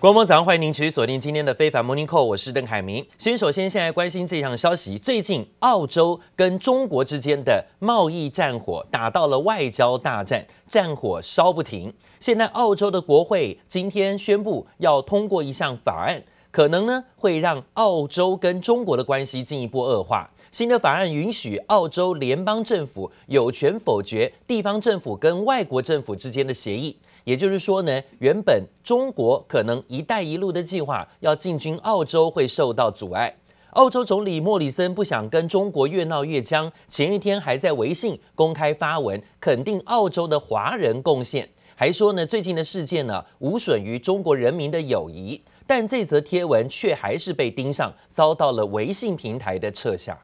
观众早上，欢迎您持续锁定今天的非凡 Morning Call，我是邓凯明。先首先现在关心这项消息，最近澳洲跟中国之间的贸易战火打到了外交大战，战火烧不停。现在澳洲的国会今天宣布要通过一项法案，可能呢会让澳洲跟中国的关系进一步恶化。新的法案允许澳洲联邦政府有权否决地方政府跟外国政府之间的协议。也就是说呢，原本中国可能“一带一路”的计划要进军澳洲会受到阻碍。澳洲总理莫里森不想跟中国越闹越僵，前一天还在微信公开发文肯定澳洲的华人贡献，还说呢最近的事件呢无损于中国人民的友谊。但这则贴文却还是被盯上，遭到了微信平台的撤下。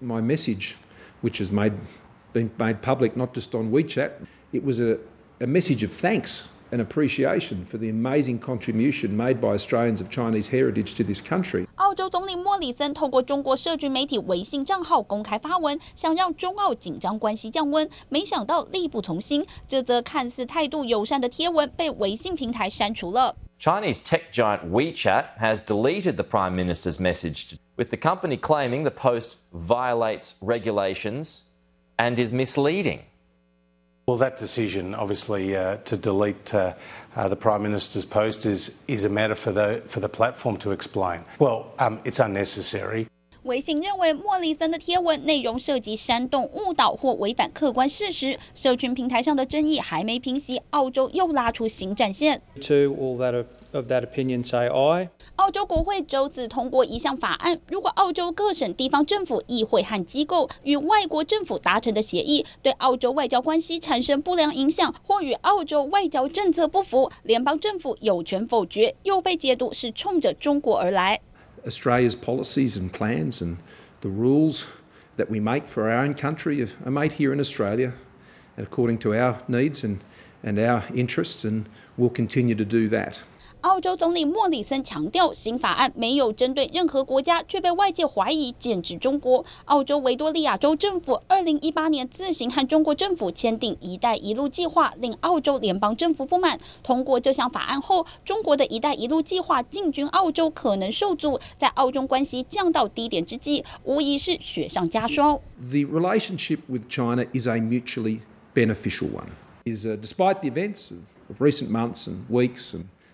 My message, which is made been made public not just on WeChat, it was a A message of thanks and appreciation for the amazing contribution made by Australians of Chinese heritage to this country. 澳洲总理莫里森透过中国社群媒体微信账号公开发文，想让中澳紧张关系降温，没想到力不从心。这则看似态度友善的贴文被微信平台删除了。Chinese tech giant WeChat has deleted the Prime Minister's message, with the company claiming the post violates regulations and is misleading. Well, that decision, obviously, uh, to delete uh, uh, the Prime Minister's post is, is a matter for the, for the platform to explain. Well, um, it's unnecessary. 微信认为莫里森的贴文内容涉及煽动、误导或违反客观事实，社群平台上的争议还没平息，澳洲又拉出新战线。To all that of that opinion say aye. 澳洲国会周四通过一项法案，如果澳洲各省地方政府、议会和机构与外国政府达成的协议对澳洲外交关系产生不良影响，或与澳洲外交政策不符，联邦政府有权否决，又被解读是冲着中国而来。Australia's policies and plans and the rules that we make for our own country are made here in Australia, according to our needs and and our interests, and we'll continue to do that. 澳洲总理莫里森强调，新法案没有针对任何国家，却被外界怀疑剑指中国。澳洲维多利亚州政府二零一八年自行和中国政府签订“一带一路”计划，令澳洲联邦政府不满。通过这项法案后，中国的一带一路计划进军澳洲可能受阻，在澳中关系降到低点之际，无疑是雪上加霜。The relationship with China is a mutually beneficial one. Is despite the events of recent months and weeks and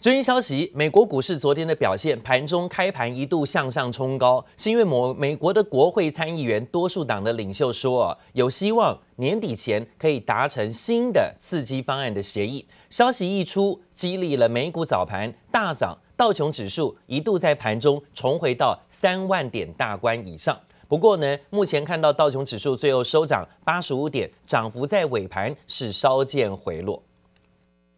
最新消息，美国股市昨天的表现，盘中开盘一度向上冲高，是因为某美国的国会参议员多数党的领袖说，有希望年底前可以达成新的刺激方案的协议。消息一出，激励了美股早盘大涨，道琼指数一度在盘中重回到三万点大关以上。不过呢，目前看到道琼指数最后收涨八十五点，涨幅在尾盘是稍见回落。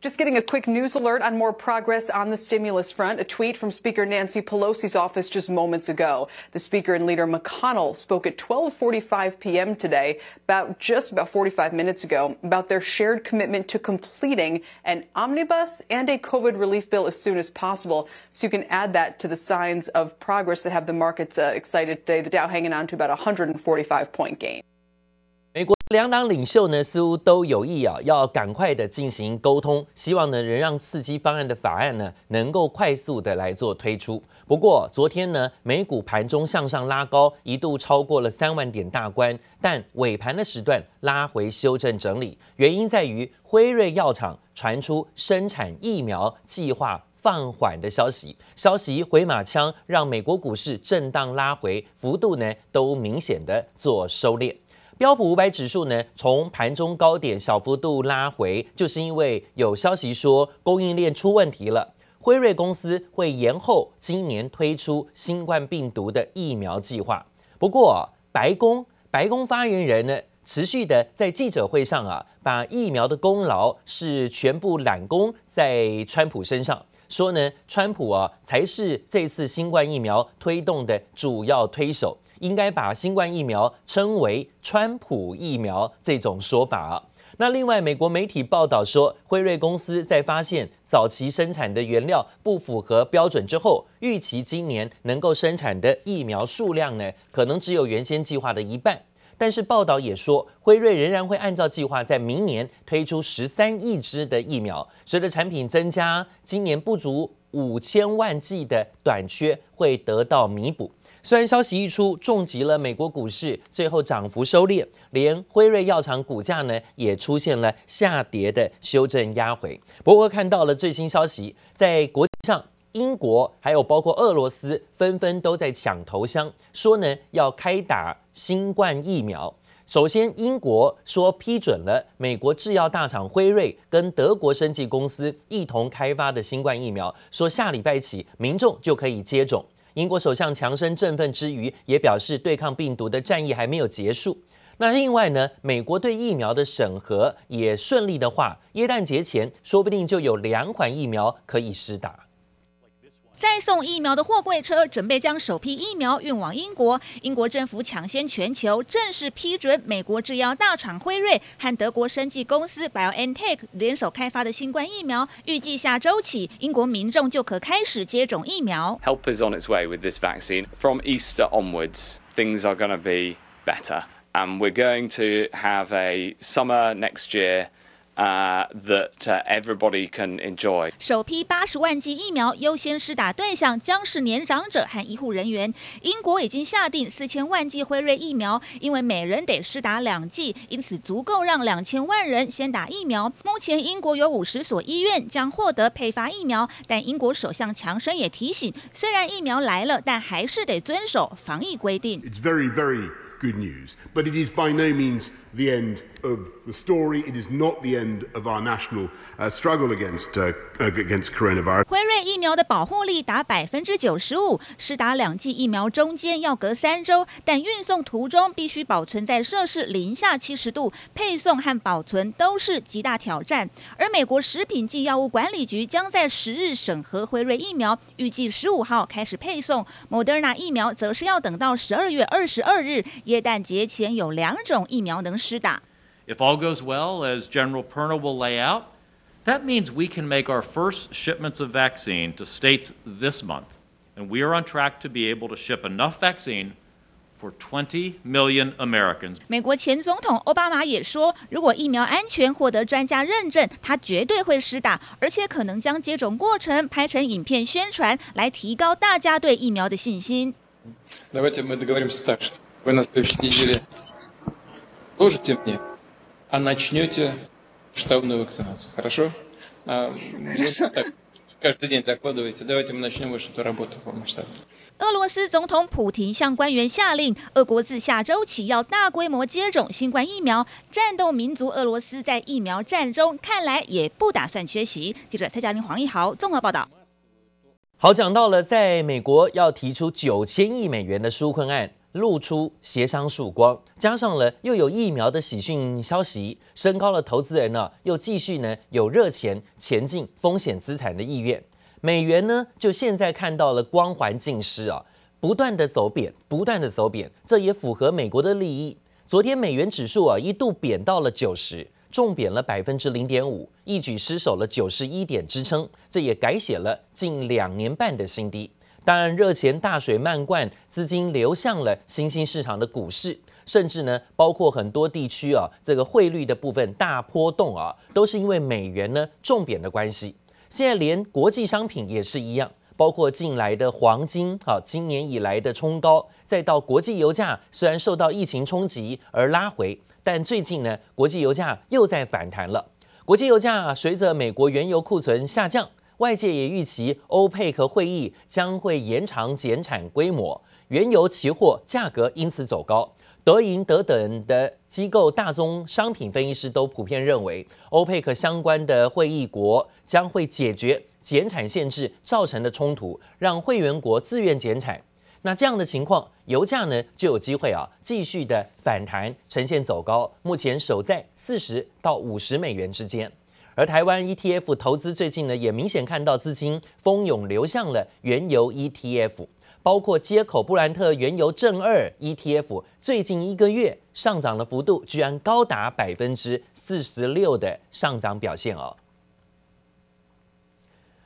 Just getting a quick news alert on more progress on the stimulus front. A tweet from Speaker Nancy Pelosi's office just moments ago. The Speaker and Leader McConnell spoke at 12:45 p.m. today, about just about 45 minutes ago, about their shared commitment to completing an omnibus and a COVID relief bill as soon as possible. So you can add that to the signs of progress that have the markets uh, excited today. The Dow hanging on to about a 145 point gain. 美国两党领袖呢，似乎都有意啊，要赶快的进行沟通，希望呢，能让刺激方案的法案呢，能够快速的来做推出。不过昨天呢，美股盘中向上拉高，一度超过了三万点大关，但尾盘的时段拉回修正整理，原因在于辉瑞药厂传出生产疫苗计划放缓的消息，消息回马枪，让美国股市震荡拉回，幅度呢都明显的做收敛。标普五百指数呢，从盘中高点小幅度拉回，就是因为有消息说供应链出问题了。辉瑞公司会延后今年推出新冠病毒的疫苗计划。不过，白宫白宫发言人呢，持续的在记者会上啊，把疫苗的功劳是全部揽功在川普身上，说呢，川普啊才是这次新冠疫苗推动的主要推手。应该把新冠疫苗称为“川普疫苗”这种说法。那另外，美国媒体报道说，辉瑞公司在发现早期生产的原料不符合标准之后，预期今年能够生产的疫苗数量呢，可能只有原先计划的一半。但是报道也说，辉瑞仍然会按照计划在明年推出十三亿支的疫苗，随着产品增加，今年不足五千万剂的短缺会得到弥补。虽然消息一出，重击了美国股市，最后涨幅收敛，连辉瑞药厂股价呢也出现了下跌的修正压回。不过看到了最新消息，在国际上，英国还有包括俄罗斯纷纷都在抢头香，说呢要开打新冠疫苗。首先，英国说批准了美国制药大厂辉瑞跟德国生技公司一同开发的新冠疫苗，说下礼拜起民众就可以接种。英国首相强生振奋之余，也表示对抗病毒的战役还没有结束。那另外呢，美国对疫苗的审核也顺利的话，耶诞节前说不定就有两款疫苗可以施打。再送疫苗的货柜车准备将首批疫苗运往英国。英国政府抢先全球，正式批准美国制药大厂辉瑞和德国生技公司 BioNTech 联手开发的新冠疫苗。预计下周起，英国民众就可开始接种疫苗。Help is on its way with this vaccine. From Easter onwards, things are going to be better, and we're going to have a summer next year. 啊、uh,，that everybody can enjoy。首批八十万剂疫苗优先施打对象将是年长者和医护人员。英国已经下定四千万剂辉瑞疫苗，因为每人得施打两剂，因此足够让两千万人先打疫苗。目前英国有五十所医院将获得配发疫苗，但英国首相强生也提醒，虽然疫苗来了，但还是得遵守防疫规定。It's very, very good news, but it is by no means the end of the story. It is not the end of our national struggle against against coronavirus. 辉瑞疫苗的保护力达百分之九十五，施打两剂疫苗中间要隔三周，但运送途中必须保存在摄氏零下七十度，配送和保存都是极大挑战。而美国食品及药物管理局将在十日审核辉瑞疫苗，预计十五号开始配送。Moderna 疫苗则是要等到十二月二十二日，耶诞节前有两种疫苗能施打。If all goes well, as General Perna will lay out, that means we can make our first shipments of vaccine to states this month. And we are on track to be able to ship enough vaccine for 20 million Americans. 美国前总统奥巴马也说，如果疫苗安全获得专家认证，他绝对会施打，而且可能将接种过程拍成影片宣传，来提高大家对疫苗的信心。Давайте мы договоримся так, что вы на следующей неделе положите мне 俄罗斯总统普廷向官员下令，俄国自下周起要大规模接种新冠疫苗。战斗民族俄罗斯在疫苗战中看来也不打算缺席。记者蔡佳玲、黄奕豪综合报道。好，讲到了在美国要提出九千亿美元的纾困案。露出协商曙光，加上了又有疫苗的喜讯消息，升高了投资人呢、又继续呢有热钱前进风险资产的意愿。美元呢，就现在看到了光环尽失啊，不断的走贬，不断的走贬，这也符合美国的利益。昨天美元指数啊一度贬到了九十，重贬了百分之零点五，一举失守了九十一点支撑，这也改写了近两年半的新低。当然，热钱大水漫灌，资金流向了新兴市场的股市，甚至呢，包括很多地区啊，这个汇率的部分大波动啊，都是因为美元呢重贬的关系。现在连国际商品也是一样，包括近来的黄金啊，今年以来的冲高，再到国际油价，虽然受到疫情冲击而拉回，但最近呢，国际油价又在反弹了。国际油价随着美国原油库存下降。外界也预期欧佩克会议将会延长减产规模，原油期货价格因此走高。德银德等的机构大宗商品分析师都普遍认为，欧佩克相关的会议国将会解决减产限制造成的冲突，让会员国自愿减产。那这样的情况，油价呢就有机会啊继续的反弹，呈现走高，目前守在四十到五十美元之间。而台湾 ETF 投资最近呢，也明显看到资金蜂拥流向了原油 ETF，包括接口布兰特原油正二 ETF，最近一个月上涨的幅度居然高达百分之四十六的上涨表现哦。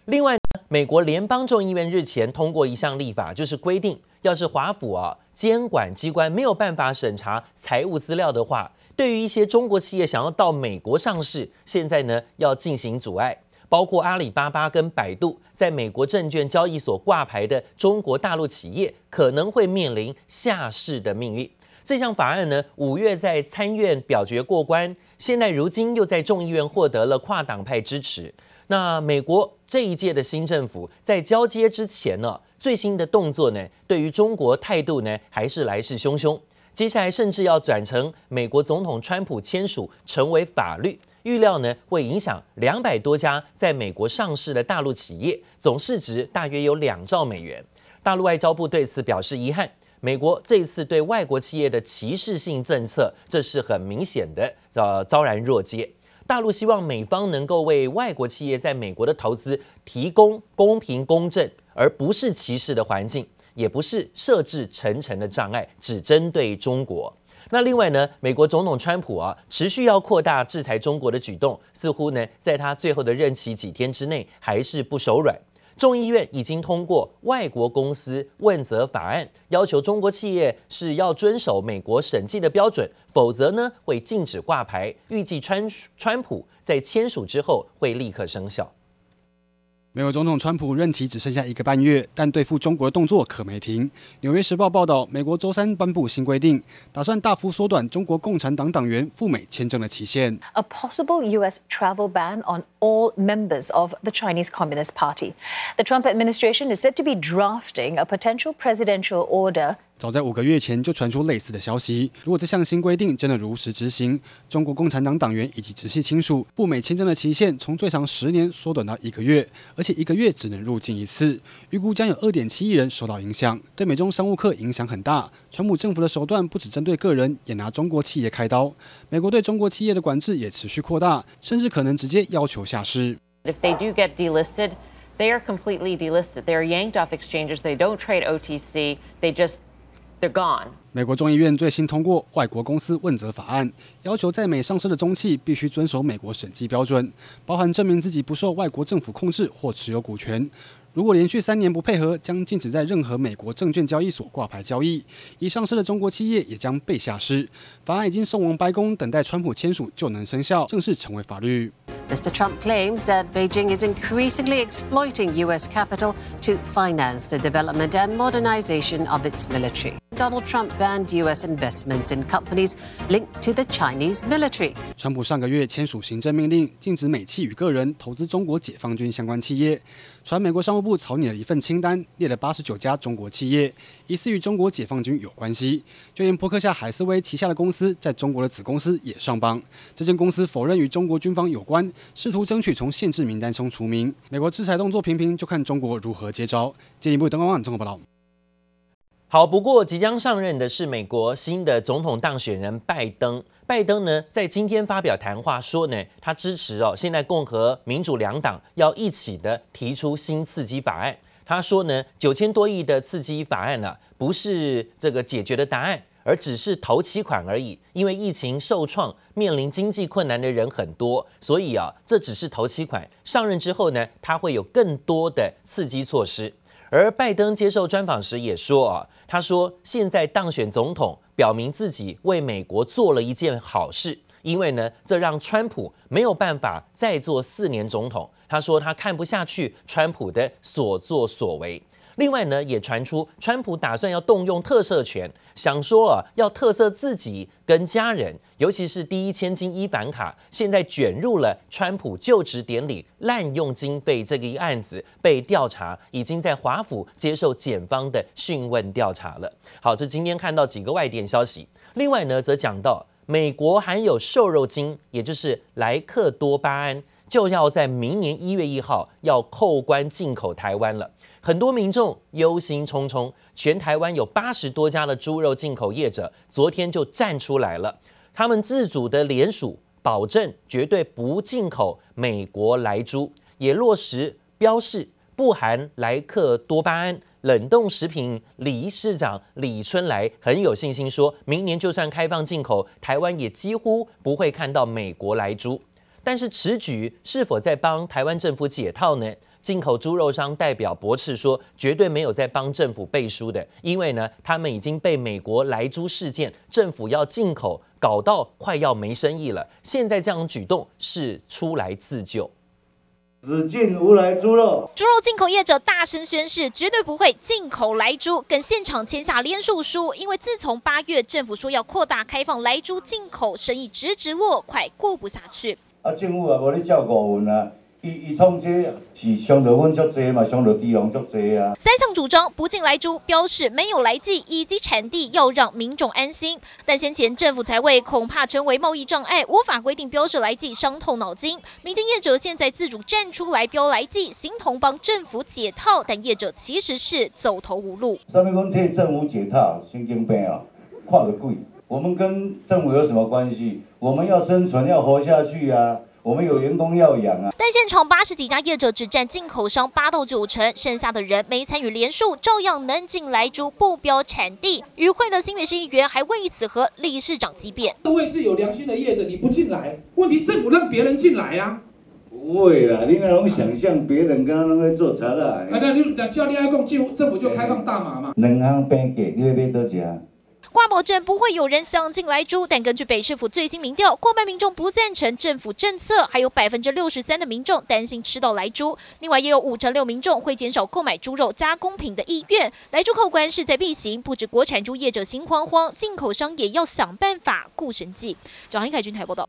另外，美国联邦众议院日前通过一项立法，就是规定，要是华府啊监管机关没有办法审查财务资料的话，对于一些中国企业想要到美国上市，现在呢要进行阻碍。包括阿里巴巴跟百度在美国证券交易所挂牌的中国大陆企业，可能会面临下市的命运。这项法案呢，五月在参院表决过关，现在如今又在众议院获得了跨党派支持。那美国这一届的新政府在交接之前呢，最新的动作呢，对于中国态度呢，还是来势汹汹。接下来甚至要转成美国总统川普签署成为法律。预料呢，会影响两百多家在美国上市的大陆企业，总市值大约有两兆美元。大陆外交部对此表示遗憾。美国这次对外国企业的歧视性政策，这是很明显的，呃，昭然若揭。大陆希望美方能够为外国企业在美国的投资提供公平公正，而不是歧视的环境，也不是设置层层的障碍，只针对中国。那另外呢，美国总统川普啊，持续要扩大制裁中国的举动，似乎呢，在他最后的任期几天之内，还是不手软。众议院已经通过外国公司问责法案，要求中国企业是要遵守美国审计的标准，否则呢，会禁止挂牌。预计川川普在签署之后会立刻生效。美国总统川普任期只剩下一个半月，但对付中国的动作可没停。纽约时报报道，美国周三颁布新规定，打算大幅缩短中国共产党党员赴美签证的期限。A possible U.S. travel ban on all members of the Chinese Communist Party. The Trump administration is said to be drafting a potential presidential order. 早在五个月前就传出类似的消息。如果这项新规定真的如实执行，中国共产党党员以及直系亲属赴美签证的期限从最长十年缩短到一个月，而且一个月只能入境一次。预估将有二点七亿人受到影响，对美中商务客影响很大。川普政府的手段不只针对个人，也拿中国企业开刀。美国对中国企业的管制也持续扩大，甚至可能直接要求下市。If they do get delisted, they are completely delisted. They are yanked off exchanges. They don't trade OTC. They just 美国众议院最新通过外国公司问责法案，要求在美上市的中企必须遵守美国审计标准，包含证明自己不受外国政府控制或持有股权。如果连续三年不配合，将禁止在任何美国证券交易所挂牌交易。已上市的中国企业也将被下市。法案已经送往白宫，等待川普签署就能生效，正式成为法律。Mr. Trump claims that Beijing is increasingly exploiting U.S. capital to finance the development and modernization of its military. Donald Trump banned U.S. investments in companies linked to the Chinese military. 川普上个月签署行政命令，禁止美企与个人投资中国解放军相关企业。传美国商务部草拟了一份清单，列了八十九家中国企业，疑似与中国解放军有关系。就连波克夏海瑟威旗下的公司在中国的子公司也上榜。这间公司否认与中国军方有关，试图争取从限制名单中除名。美国制裁动作频频，就看中国如何接招。进一步灯光网综合报道。好，不过即将上任的是美国新的总统当选人拜登。拜登呢，在今天发表谈话说呢，他支持哦，现在共和民主两党要一起的提出新刺激法案。他说呢，九千多亿的刺激法案呢、不是这个解决的答案，而只是头期款而已。因为疫情受创，面临经济困难的人很多，所以啊，这只是头期款。上任之后呢，他会有更多的刺激措施。而拜登接受专访时也说啊，他说现在当选总统，表明自己为美国做了一件好事，因为呢，这让川普没有办法再做四年总统。他说他看不下去川普的所作所为。另外呢，也传出川普打算要动用特赦权，想说啊，要特赦自己跟家人，尤其是第一千金伊凡卡，现在卷入了川普就职典礼滥用经费这个一案子被调查，已经在华府接受检方的讯问调查了。好，这今天看到几个外电消息。另外呢，则讲到美国含有瘦肉精，也就是莱克多巴胺，就要在明年一月一号要扣关进口台湾了。很多民众忧心忡忡，全台湾有八十多家的猪肉进口业者，昨天就站出来了，他们自主的联署，保证绝对不进口美国莱猪，也落实标示不含莱克多巴胺。冷冻食品理事长李春来很有信心说，明年就算开放进口，台湾也几乎不会看到美国莱猪。但是此举是否在帮台湾政府解套呢？进口猪肉商代表驳斥说，绝对没有在帮政府背书的，因为呢，他们已经被美国莱猪事件，政府要进口搞到快要没生意了。现在这样举动是出来自救。只进无来猪肉。猪肉进口业者大声宣誓，绝对不会进口来猪，跟现场签下联署书。因为自从八月政府说要扩大开放来猪进口，生意直直落，快过不下去。啊，政府啊，无咧照顾阮啊。伊伊创这是阮足济嘛，足济啊。三项主张不进来猪，标示没有莱剂以及产地，要让民众安心。但先前政府财委恐怕成为贸易障碍，无法规定标示莱剂，伤透脑筋。民间业者现在自主站出来标来记，形同帮政府解套，但业者其实是走投无路。上面讲替政府解套，神经病啊，看得贵。我们跟政府有什么关系？我们要生存，要活下去啊。我们有员工要养啊！但现场八十几家业者只占进口商八到九成，剩下的人没参与联署，照样能进来猪不标产地。与会的新北市议员还为此和理事长激辩：各位是有良心的业者，你不进来，问题政府让别人进来呀、啊？不会啦，你那种想象别人刚刚在做查的。那你叫你爱共进，政府就开放大麻嘛？两行变给，你要买多少？挂保证不会有人想进来猪，但根据北市府最新民调，过半民众不赞成政府政策，还有百分之六十三的民众担心吃到来猪。另外，也有五成六民众会减少购买猪肉加工品的意愿。来猪扣关势在必行，不止国产猪业者心慌慌，进口商也要想办法顾神计。张英凯军台报道。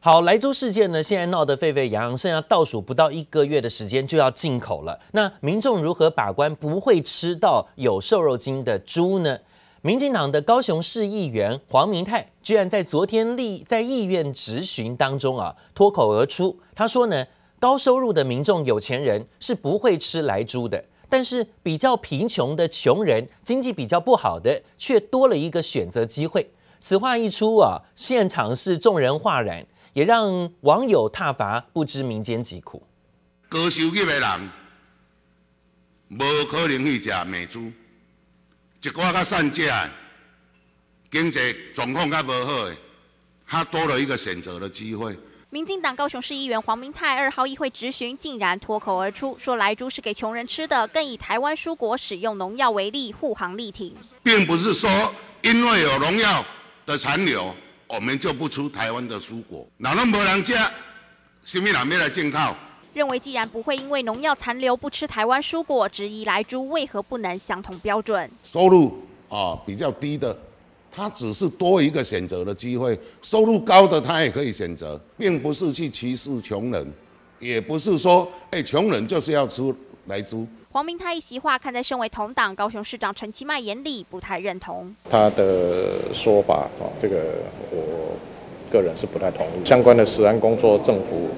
好，莱猪事件呢，现在闹得沸沸扬扬，剩下倒数不到一个月的时间就要进口了。那民众如何把关，不会吃到有瘦肉精的猪呢？民进党的高雄市议员黄明泰居然在昨天立在议院质询当中啊脱口而出，他说呢，高收入的民众、有钱人是不会吃莱猪的，但是比较贫穷的穷人、经济比较不好的，却多了一个选择机会。此话一出啊，现场是众人哗然，也让网友挞伐，不知民间疾苦。高收入的人，无可能去食美猪。一寡较善价，经济状况较无好的，他多了一个选择的机会。民进党高雄市议员黄明泰二号议会质询，竟然脱口而出说莱猪是给穷人吃的，更以台湾蔬果使用农药为例护航力挺。并不是说因为有农药的残留，我们就不出台湾的蔬果。哪能没人吃，什么人没来进口？认为既然不会因为农药残留不吃台湾蔬果，质疑莱猪为何不能相同标准？收入啊比较低的，他只是多一个选择的机会；收入高的他也可以选择，并不是去歧视穷人，也不是说哎穷人就是要吃莱猪。黄明泰一席话看在身为同党高雄市长陈其迈眼里，不太认同他的说法啊，这个我个人是不太同意。相关的食安工作，政府。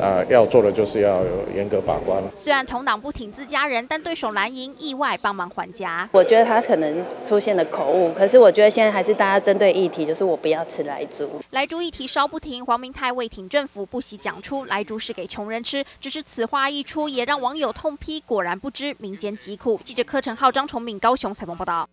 啊，要做的就是要有严格把关。虽然同党不挺自家人，但对手蓝营意外帮忙还家。我觉得他可能出现了口误，可是我觉得现在还是大家针对议题，就是我不要吃莱猪。莱猪议题烧不停，黄明泰为挺政府，不惜讲出莱猪是给穷人吃。只是此话一出，也让网友痛批，果然不知民间疾苦。记者柯成浩、张崇敏高雄采访报道。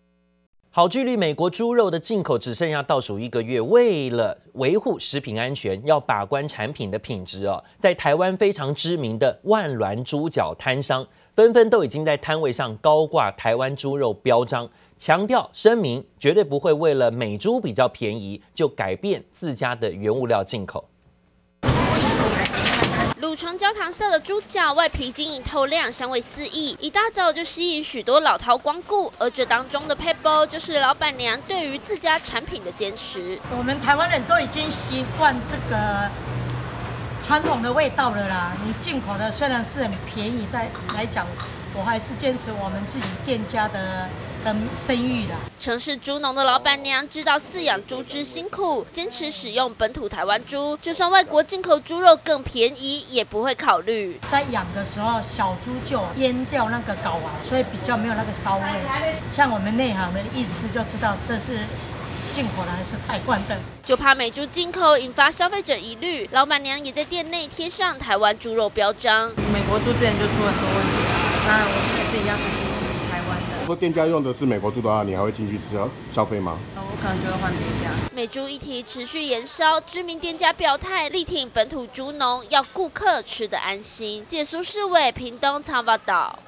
好，距离美国猪肉的进口只剩下倒数一个月，为了维护食品安全，要把关产品的品质哦。在台湾非常知名的万峦猪脚摊商，纷纷都已经在摊位上高挂台湾猪肉标章，强调声明绝对不会为了美猪比较便宜就改变自家的原物料进口。卤成焦糖色的猪脚，外皮晶莹透亮，香味四溢，一大早就吸引许多老饕光顾。而这当中的配包，就是老板娘对于自家产品的坚持。我们台湾人都已经习惯这个传统的味道了啦。你进口的虽然是很便宜，但来讲，我还是坚持我们自己店家的。的声誉的城市猪农的老板娘知道饲养猪之辛苦，坚持使用本土台湾猪，就算外国进口猪肉更便宜，也不会考虑。在养的时候，小猪就阉掉那个睾丸，所以比较没有那个骚味。像我们内行的一吃就知道这是进口的还是台湾的。就怕美猪进口引发消费者疑虑，老板娘也在店内贴上台湾猪肉标章。美国猪之前就出很多问题。那我们也是一样是支持台湾的。如果店家用的是美国猪的话，你还会进去吃消消费吗？我可能就会换别家。美猪议题持续延烧，知名店家表态力挺本土猪农，要顾客吃得安心。解说世伟，屏东长报道。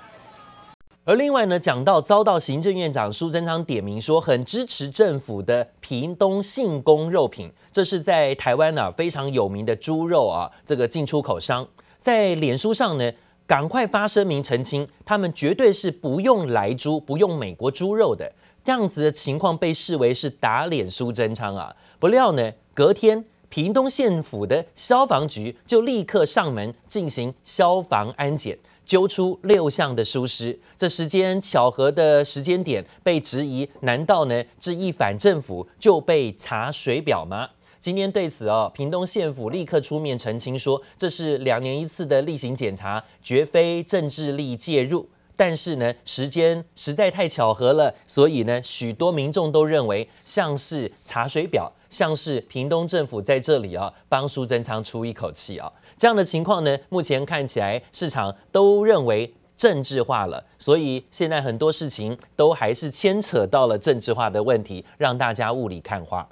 而另外呢，讲到遭到行政院长苏贞昌点名说很支持政府的屏东信公肉品，这是在台湾呢、啊、非常有名的猪肉啊，这个进出口商在脸书上呢赶快发声明澄清，他们绝对是不用莱猪、不用美国猪肉的，这样子的情况被视为是打脸苏贞昌啊。不料呢，隔天屏东县府的消防局就立刻上门进行消防安检。揪出六项的疏失，这时间巧合的时间点被质疑，难道呢这一反政府就被查水表吗？今天对此哦，屏东县府立刻出面澄清说，这是两年一次的例行检查，绝非政治力介入。但是呢，时间实在太巧合了，所以呢，许多民众都认为像是查水表，像是屏东政府在这里啊帮苏贞昌出一口气啊。这样的情况呢，目前看起来市场都认为政治化了，所以现在很多事情都还是牵扯到了政治化的问题，让大家雾里看花。